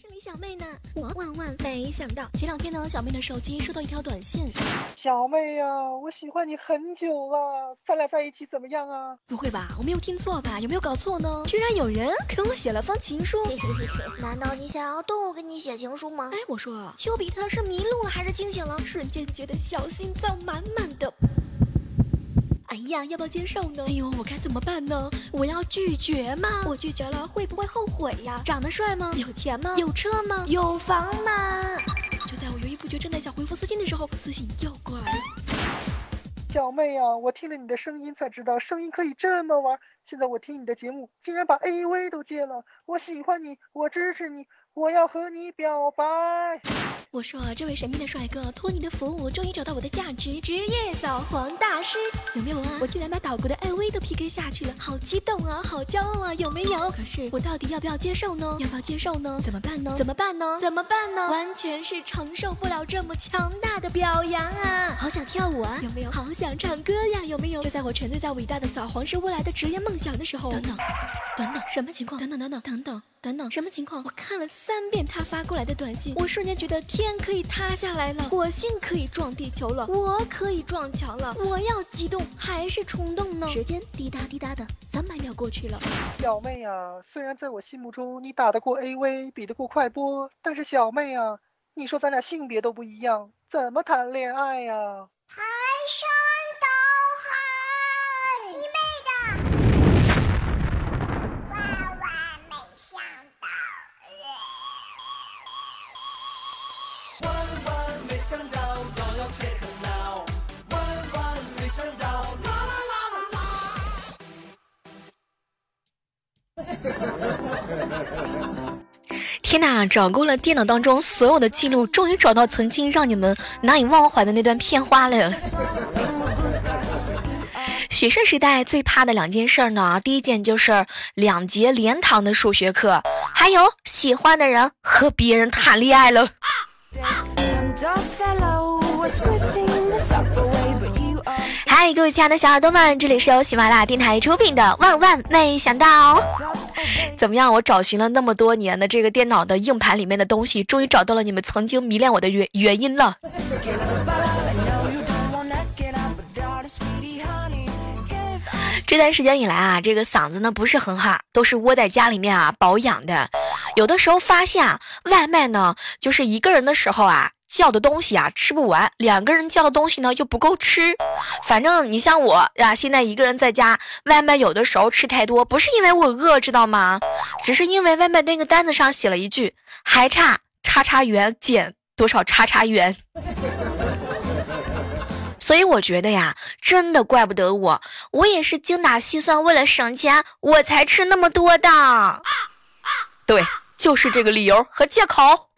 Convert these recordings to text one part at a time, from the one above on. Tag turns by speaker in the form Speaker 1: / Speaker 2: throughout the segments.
Speaker 1: 是李小妹呢，我万万没想到，前两天呢，小妹的手机收到一条短信。
Speaker 2: 小妹呀，我喜欢你很久了，咱俩在一起怎么样啊？
Speaker 1: 不会吧，我没有听错吧？有没有搞错呢？居然有人给我写了封情书。
Speaker 3: 难道你想要动物给你写情书吗？
Speaker 1: 哎，我说，丘比特是迷路了还是惊醒了？瞬间觉得小心脏满满的。哎呀，要不要接受呢？哎呦，我该怎么办呢？我要拒绝吗？我拒绝了会不会后悔呀？长得帅吗？有钱吗？有车吗？有房吗？就在我犹豫不决，正在想回复私信的时候，私信又过来了。
Speaker 2: 小妹呀，我听了你的声音才知道，声音可以这么玩。现在我听你的节目，竟然把 AV 都戒了。我喜欢你，我支持你。我要和你表白。
Speaker 1: 我说，这位神秘的帅哥，托你的福，我终于找到我的价值，职业扫黄大师，有没有啊？我竟然把岛国的艾薇都 PK 下去了，好激动啊，好骄傲啊，有没有？可是我到底要不要接受呢？要不要接受呢？怎么办呢？怎么办呢？怎么办呢？完全是承受不了这么强大的表扬啊！好想跳舞啊，有没有？好想唱歌呀，有没有？就在我沉醉在伟大的扫黄是未来的职业梦想的时候，等等，等等，什么情况？等等，等等，等等。等等，什么情况？我看了三遍他发过来的短信，我瞬间觉得天可以塌下来了，火星可以撞地球了，我可以撞墙了。我要激动还是冲动呢？时间滴答滴答的三百秒过去了。
Speaker 2: 小妹啊，虽然在我心目中你打得过 AV，比得过快播，但是小妹啊，你说咱俩性别都不一样，怎么谈恋爱呀？
Speaker 1: 天哪！找够了电脑当中所有的记录，终于找到曾经让你们难以忘怀的那段片花了。学生时代最怕的两件事呢，第一件就是两节连堂的数学课，还有喜欢的人和别人谈恋爱了。嗨，各位亲爱的小耳朵们，这里是由喜马拉雅电台出品的《万万没想到》。怎么样？我找寻了那么多年的这个电脑的硬盘里面的东西，终于找到了你们曾经迷恋我的原原因了。这段时间以来啊，这个嗓子呢不是很好，都是窝在家里面啊保养的。有的时候发现啊，外卖呢就是一个人的时候啊。叫的东西啊吃不完，两个人叫的东西呢又不够吃。反正你像我呀，现在一个人在家，外卖有的时候吃太多，不是因为我饿，知道吗？只是因为外卖那个单子上写了一句还差叉叉元减多少叉叉元。所以我觉得呀，真的怪不得我，我也是精打细算，为了省钱，我才吃那么多的。对，就是这个理由和借口。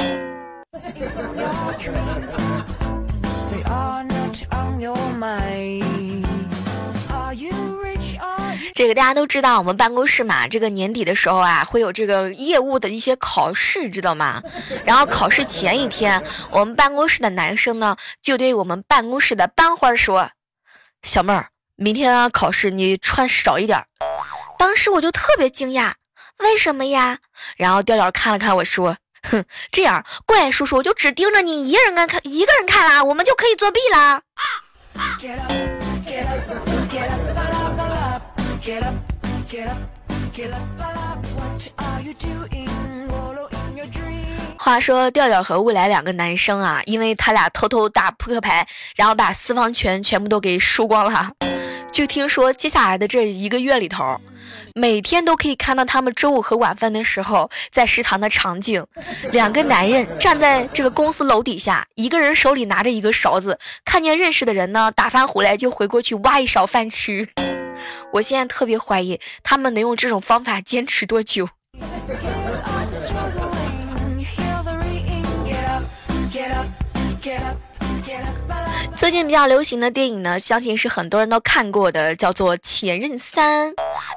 Speaker 1: 这个大家都知道，我们办公室嘛，这个年底的时候啊，会有这个业务的一些考试，知道吗？然后考试前一天，我们办公室的男生呢，就对我们办公室的班花说：“小妹儿，明天考试你穿少一点。”当时我就特别惊讶，为什么呀？然后调调看了看我说。哼，这样怪叔叔就只盯着你一个人看，一个人看啦，我们就可以作弊啦。话说调调和未来两个男生啊，因为他俩偷偷打扑克牌，然后把私房钱全部都给输光了。就听说接下来的这一个月里头。每天都可以看到他们中午和晚饭的时候在食堂的场景，两个男人站在这个公司楼底下，一个人手里拿着一个勺子，看见认识的人呢，打饭回来就回过去挖一勺饭吃。我现在特别怀疑他们能用这种方法坚持多久。最近比较流行的电影呢，相信是很多人都看过的，叫做《前任三》。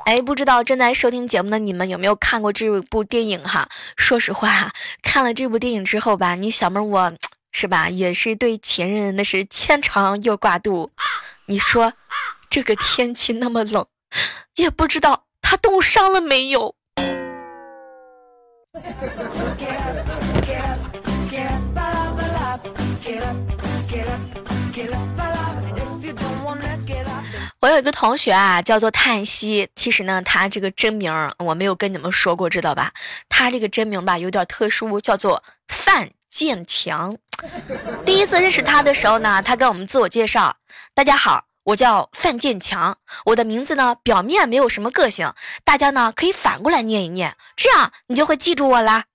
Speaker 1: 哎，不知道正在收听节目的你们有没有看过这部电影哈？说实话，看了这部电影之后吧，你小妹我是吧，也是对前任那是牵肠又挂肚。你说这个天气那么冷，也不知道他冻伤了没有。我有一个同学啊，叫做叹息。其实呢，他这个真名我没有跟你们说过，知道吧？他这个真名吧有点特殊，叫做范建强。第一次认识他的时候呢，他跟我们自我介绍：“大家好，我叫范建强。我的名字呢，表面没有什么个性，大家呢可以反过来念一念，这样你就会记住我啦。”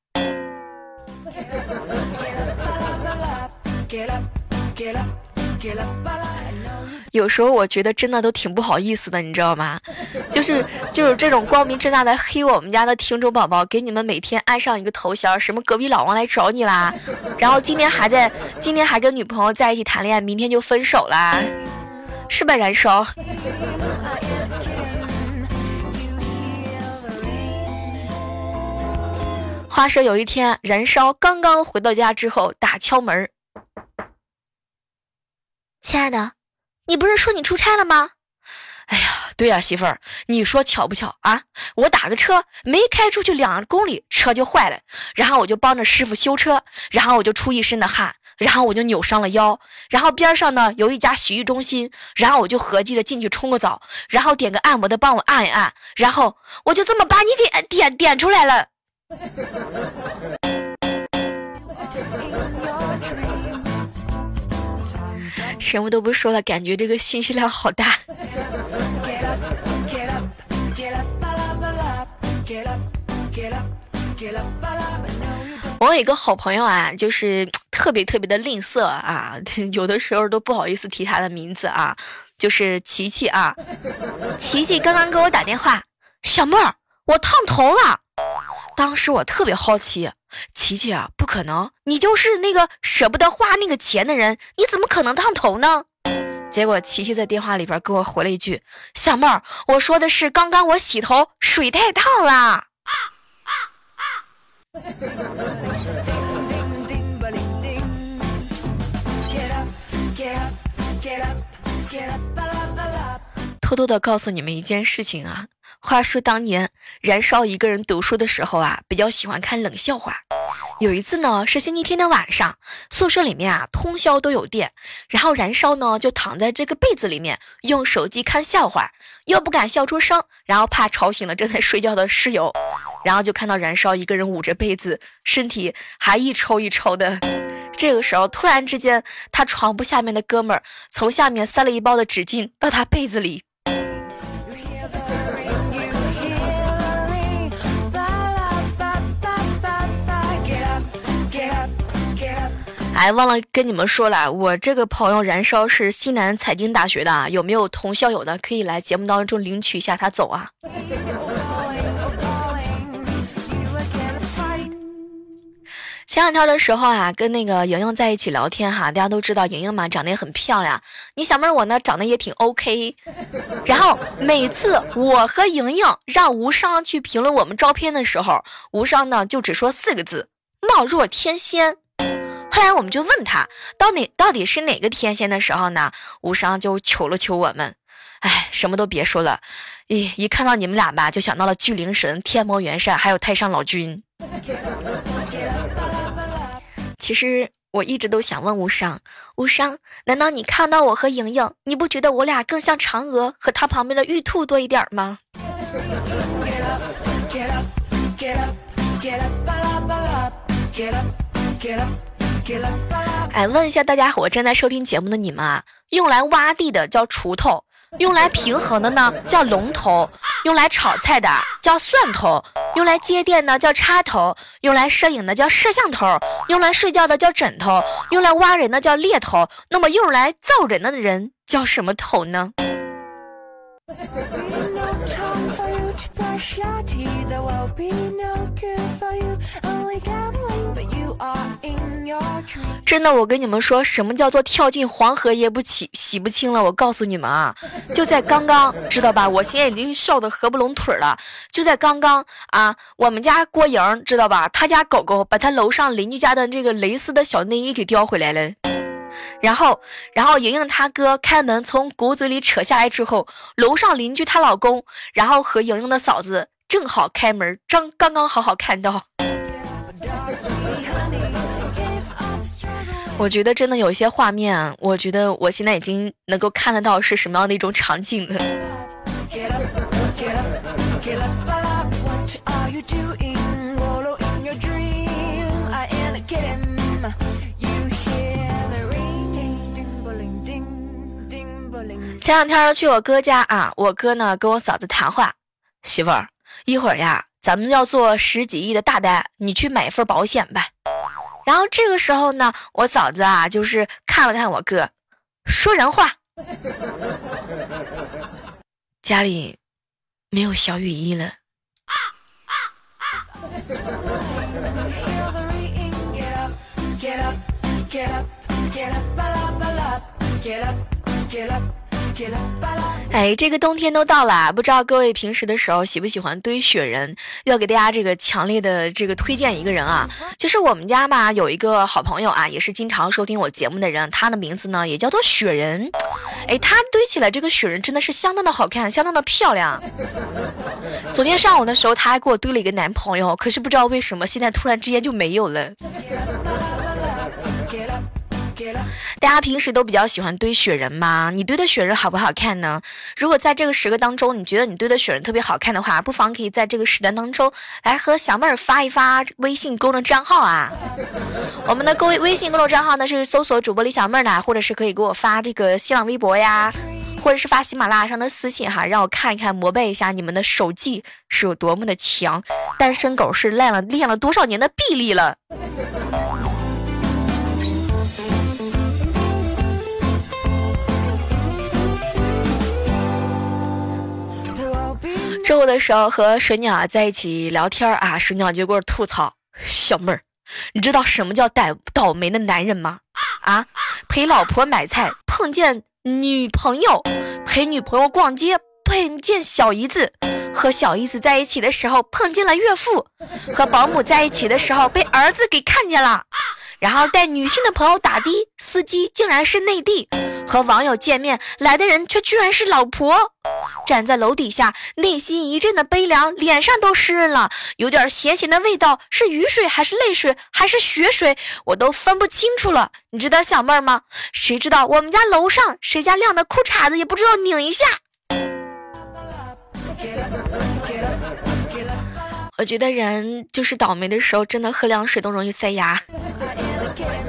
Speaker 1: 有时候我觉得真的都挺不好意思的，你知道吗？就是就是这种光明正大的黑我们家的听众宝宝，给你们每天安上一个头衔，什么隔壁老王来找你啦，然后今天还在今天还跟女朋友在一起谈恋爱，明天就分手啦，是吧？燃烧。话说有一天，燃烧刚刚回到家之后，打敲门。亲爱的，你不是说你出差了吗？哎呀，对呀，媳妇儿，你说巧不巧啊？我打个车没开出去两公里，车就坏了，然后我就帮着师傅修车，然后我就出一身的汗，然后我就扭伤了腰，然后边上呢有一家洗浴中心，然后我就合计着进去冲个澡，然后点个按摩的帮我按一按，然后我就这么把你给点点出来了。什么都不说了，感觉这个信息量好大。我有一个好朋友啊，就是特别特别的吝啬啊，有的时候都不好意思提他的名字啊，就是琪琪啊。琪琪刚刚给我打电话，小妹儿，我烫头了。当时我特别好奇，琪琪啊，不可能，你就是那个舍不得花那个钱的人，你怎么可能烫头呢？结果琪琪在电话里边给我回了一句：“小妹儿，我说的是刚刚我洗头水太烫了。”偷偷的告诉你们一件事情啊。话说当年燃烧一个人读书的时候啊，比较喜欢看冷笑话。有一次呢，是星期天的晚上，宿舍里面啊通宵都有电，然后燃烧呢就躺在这个被子里面，用手机看笑话，又不敢笑出声，然后怕吵醒了正在睡觉的室友，然后就看到燃烧一个人捂着被子，身体还一抽一抽的。这个时候突然之间，他床铺下面的哥们儿从下面塞了一包的纸巾到他被子里。哎，忘了跟你们说了，我这个朋友燃烧是西南财经大学的，有没有同校友的可以来节目当中领取一下他走啊？前两天的时候啊，跟那个莹莹在一起聊天哈，大家都知道莹莹嘛，长得也很漂亮。你小妹我呢，长得也挺 OK。然后每次我和莹莹让无伤去评论我们照片的时候，无伤呢就只说四个字：貌若天仙。后来我们就问他，到哪到底是哪个天仙的时候呢？无伤就求了求我们，哎，什么都别说了，一一看到你们俩吧，就想到了巨灵神、天魔元帅，还有太上老君。其实我一直都想问无伤，无伤，难道你看到我和莹莹，你不觉得我俩更像嫦娥和她旁边的玉兔多一点吗？哎，问一下大家，伙正在收听节目的你们啊，用来挖地的叫锄头，用来平衡的呢叫龙头，用来炒菜的叫蒜头，用来接电的叫插头，用来摄影的叫摄像头，用来睡觉的叫枕头，用来挖人的叫猎头。那么用来造人的人叫什么头呢？真的，我跟你们说，什么叫做跳进黄河也不起洗不清了？我告诉你们啊，就在刚刚，知道吧？我现在已经笑得合不拢腿了。就在刚刚啊，我们家郭莹知道吧？他家狗狗把他楼上邻居家的这个蕾丝的小内衣给叼回来了。然后，然后莹莹她哥开门从狗嘴里扯下来之后，楼上邻居她老公，然后和莹莹的嫂子正好开门，正刚刚好好看到。我觉得真的有些画面，我觉得我现在已经能够看得到是什么样的一种场景了。前两天去我哥家啊，我哥呢跟我嫂子谈话，媳妇儿，一会儿呀，咱们要做十几亿的大单，你去买一份保险吧。然后这个时候呢，我嫂子啊，就是看了看我哥，说人话，家里没有小雨衣了。哎，这个冬天都到了，不知道各位平时的时候喜不喜欢堆雪人？要给大家这个强烈的这个推荐一个人啊，就是我们家吧有一个好朋友啊，也是经常收听我节目的人，他的名字呢也叫做雪人。哎，他堆起来这个雪人真的是相当的好看，相当的漂亮。昨天上午的时候他还给我堆了一个男朋友，可是不知道为什么现在突然之间就没有了。大家平时都比较喜欢堆雪人吗？你堆的雪人好不好看呢？如果在这个十个当中，你觉得你堆的雪人特别好看的话，不妨可以在这个时段当中来和小妹儿发一发微信公众账号啊。我们的公微信公众账号呢是搜索主播李小妹儿的，或者是可以给我发这个新浪微博呀，或者是发喜马拉雅上的私信哈，让我看一看，膜拜一下你们的手技是有多么的强。单身狗是练了练了多少年的臂力了？中午的时候和水鸟在一起聊天啊，水鸟就给我吐槽：“小妹儿，你知道什么叫倒倒霉的男人吗？啊，陪老婆买菜碰见女朋友，陪女朋友逛街碰见小姨子，和小姨子在一起的时候碰见了岳父，和保姆在一起的时候被儿子给看见了。”然后带女性的朋友打的，司机竟然是内地；和网友见面来的人却居然是老婆。站在楼底下，内心一阵的悲凉，脸上都湿润了，有点咸咸的味道，是雨水还是泪水还是血水，我都分不清楚了。你知道小妹儿吗？谁知道我们家楼上谁家晾的裤衩子也不知道拧一下。我觉得人就是倒霉的时候，真的喝凉水都容易塞牙。Get.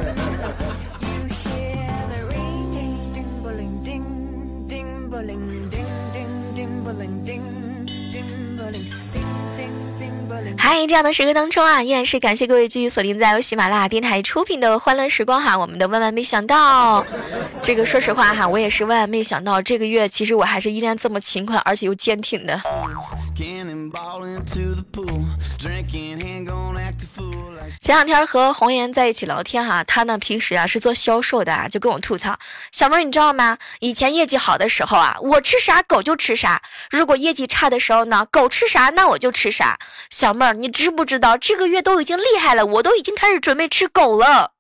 Speaker 1: 嗨，这样的时刻当中啊，依然是感谢各位继续锁定在由喜马拉雅电台出品的《欢乐时光》哈。我们的万万没想到，这个说实话哈，我也是万万没想到，这个月其实我还是依然这么勤快，而且又坚挺的。前两天和红颜在一起聊天哈，他呢平时啊是做销售的，就跟我吐槽：“小妹儿，你知道吗？以前业绩好的时候啊，我吃啥狗就吃啥；如果业绩差的时候呢，狗吃啥那我就吃啥。”小妹儿，你知不知道这个月都已经厉害了，我都已经开始准备吃狗了。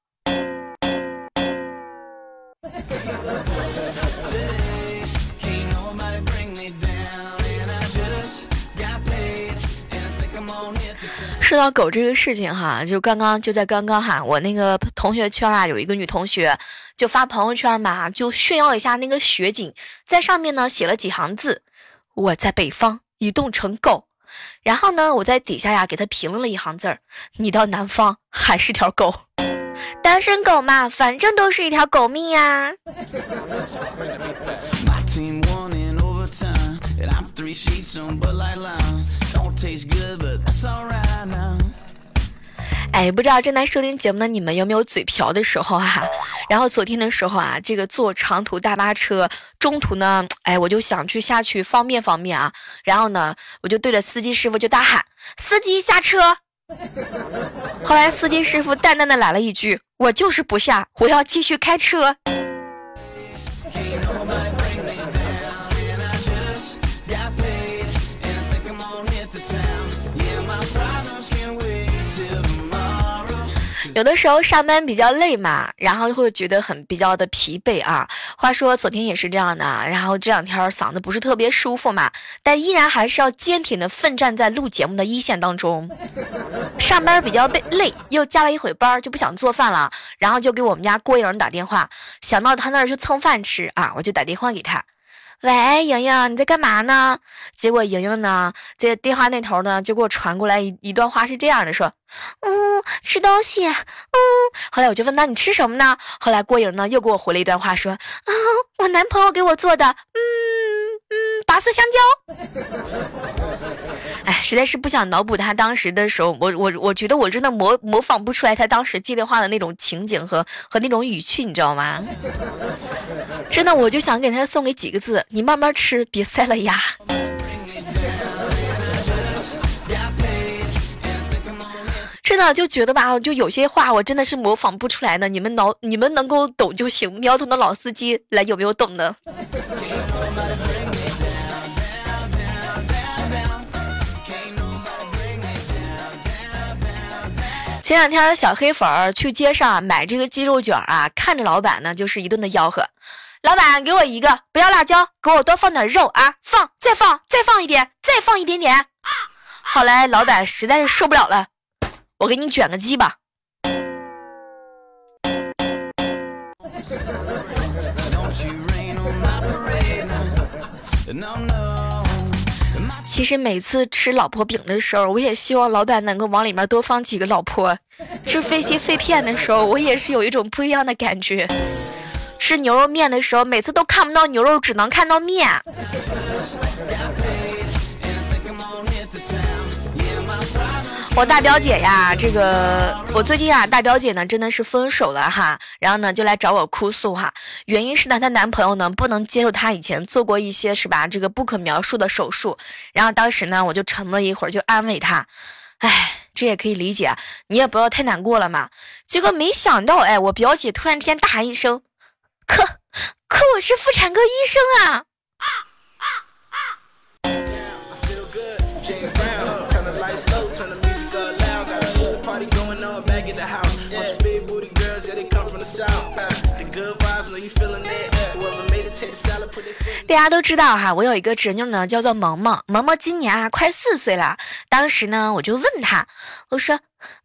Speaker 1: 说到狗这个事情哈，就刚刚就在刚刚哈，我那个同学圈啊，有一个女同学就发朋友圈嘛，就炫耀一下那个雪景，在上面呢写了几行字：我在北方移动成狗。然后呢，我在底下呀给他评论了一行字儿：你到南方还是条狗，单身狗嘛，反正都是一条狗命呀。哎，不知道正在收听节目的你们有没有嘴瓢的时候啊？然后昨天的时候啊，这个坐长途大巴车，中途呢，哎，我就想去下去方便方便啊。然后呢，我就对着司机师傅就大喊：“司机下车！”后来司机师傅淡淡的来了一句：“我就是不下，我要继续开车。”有的时候上班比较累嘛，然后就会觉得很比较的疲惫啊。话说昨天也是这样的，然后这两天嗓子不是特别舒服嘛，但依然还是要坚挺的奋战在录节目的一线当中。上班比较累，累又加了一会班，就不想做饭了，然后就给我们家郭颖打电话，想到他那儿去蹭饭吃啊，我就打电话给他。喂，莹莹，你在干嘛呢？结果莹莹呢，在电话那头呢，就给我传过来一一段话，是这样的，说，嗯，吃东西，嗯。后来我就问他，你吃什么呢？后来郭颖呢，又给我回了一段话，说，啊，我男朋友给我做的，嗯嗯，拔丝香蕉。哎，实在是不想脑补他当时的时候，我我我觉得我真的模模仿不出来他当时接电话的那种情景和和那种语气，你知道吗？真的，我就想给他送给几个字：你慢慢吃，别塞了牙。真的就觉得吧，就有些话我真的是模仿不出来的，你们脑你们能够懂就行。苗头的老司机来，有没有懂的？前两天小黑粉儿去街上买这个鸡肉卷啊，看着老板呢就是一顿的吆喝。老板，给我一个，不要辣椒，给我多放点肉啊！放，再放，再放一点，再放一点点。后来老板实在是受不了了，我给你卷个鸡吧。其实每次吃老婆饼的时候，我也希望老板能够往里面多放几个老婆。吃飞机肺片的时候，我也是有一种不一样的感觉。吃牛肉面的时候，每次都看不到牛肉，只能看到面。我大表姐呀，这个我最近啊，大表姐呢真的是分手了哈，然后呢就来找我哭诉哈，原因是呢她男朋友呢不能接受她以前做过一些是吧这个不可描述的手术，然后当时呢我就沉了一会儿就安慰她，哎，这也可以理解，你也不要太难过了嘛。结果没想到哎，我表姐突然之间大喊一声。可可我是妇产科医生啊！大家都知道哈，我有一个侄女呢，叫做萌萌。萌萌今年啊快四岁了。当时呢，我就问她，我说。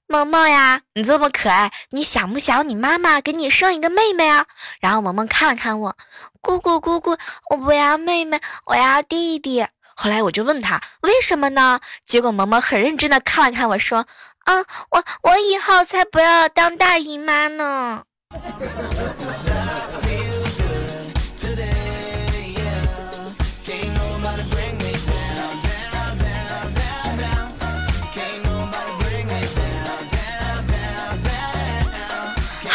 Speaker 1: 萌萌呀，你这么可爱，你想不想你妈妈给你生一个妹妹啊？然后萌萌看了看我，姑姑姑姑，我不要妹妹，我要弟弟。后来我就问他为什么呢？结果萌萌很认真的看了看我说，啊，我我以后才不要当大姨妈呢。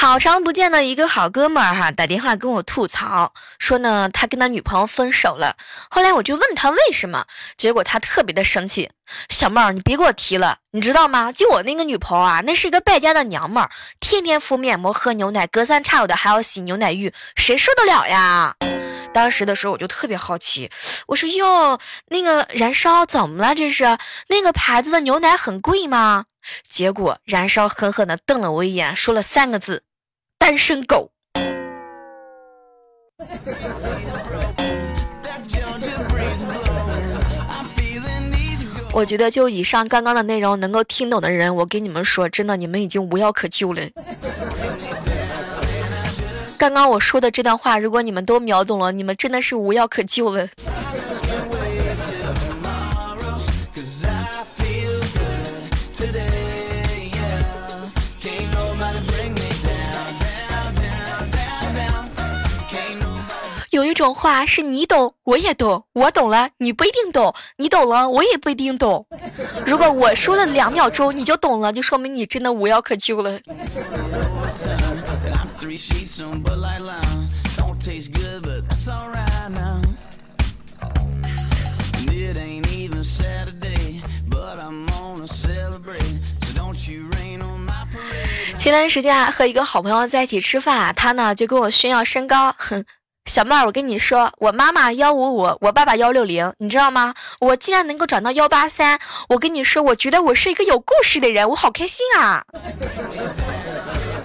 Speaker 1: 好长不见的一个好哥们儿哈，打电话跟我吐槽说呢，他跟他女朋友分手了。后来我就问他为什么，结果他特别的生气。小妹儿，你别给我提了，你知道吗？就我那个女朋友啊，那是一个败家的娘们儿，天天敷面膜、喝牛奶，隔三差五的还要洗牛奶浴，谁受得了呀？当时的时候我就特别好奇，我说哟，那个燃烧怎么了？这是那个牌子的牛奶很贵吗？结果燃烧狠狠地瞪了我一眼，说了三个字。单身狗。我觉得就以上刚刚的内容能够听懂的人，我跟你们说，真的，你们已经无药可救了。刚刚我说的这段话，如果你们都秒懂了，你们真的是无药可救了。有一种话是你懂我也懂，我懂了你不一定懂，你懂了我也不一定懂。如果我说了两秒钟你就懂了，就说明你真的无药可救了。前段时间啊，和一个好朋友在一起吃饭，他呢就跟我炫耀身高，哼。小妹儿，我跟你说，我妈妈幺五五，我爸爸幺六零，你知道吗？我竟然能够长到幺八三，我跟你说，我觉得我是一个有故事的人，我好开心啊！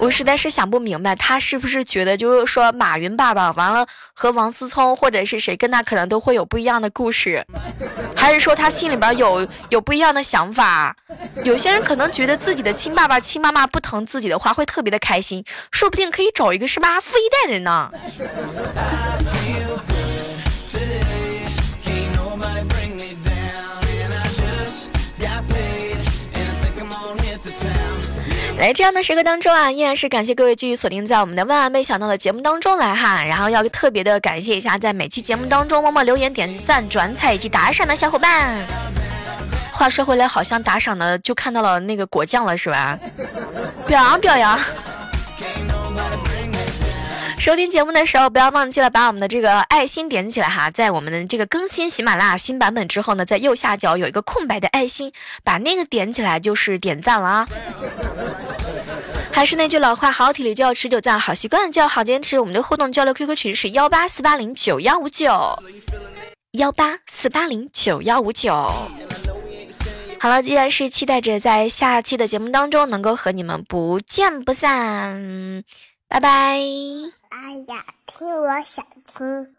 Speaker 1: 我实在是想不明白，他是不是觉得就是说马云爸爸完了和王思聪或者是谁跟他可能都会有不一样的故事，还是说他心里边有有不一样的想法？有些人可能觉得自己的亲爸爸亲妈妈不疼自己的话会特别的开心，说不定可以找一个是吧富一代人呢。来这样的时刻当中啊，依然是感谢各位继续锁定在我们的万万没想到的节目当中来哈，然后要特别的感谢一下在每期节目当中默默留言、点赞、转采以及打赏的小伙伴。话说回来，好像打赏的就看到了那个果酱了是吧？表扬表扬。收听节目的时候，不要忘记了把我们的这个爱心点起来哈，在我们的这个更新喜马拉雅新版本之后呢，在右下角有一个空白的爱心，把那个点起来就是点赞了啊。还是那句老话，好体力就要持久战，好习惯就要好坚持。我们的互动交流 QQ 群是幺八四八零九幺五九，幺八四八零九幺五九。好了，依然是期待着在下期的节目当中能够和你们不见不散，拜拜。
Speaker 3: 哎呀，听我想听。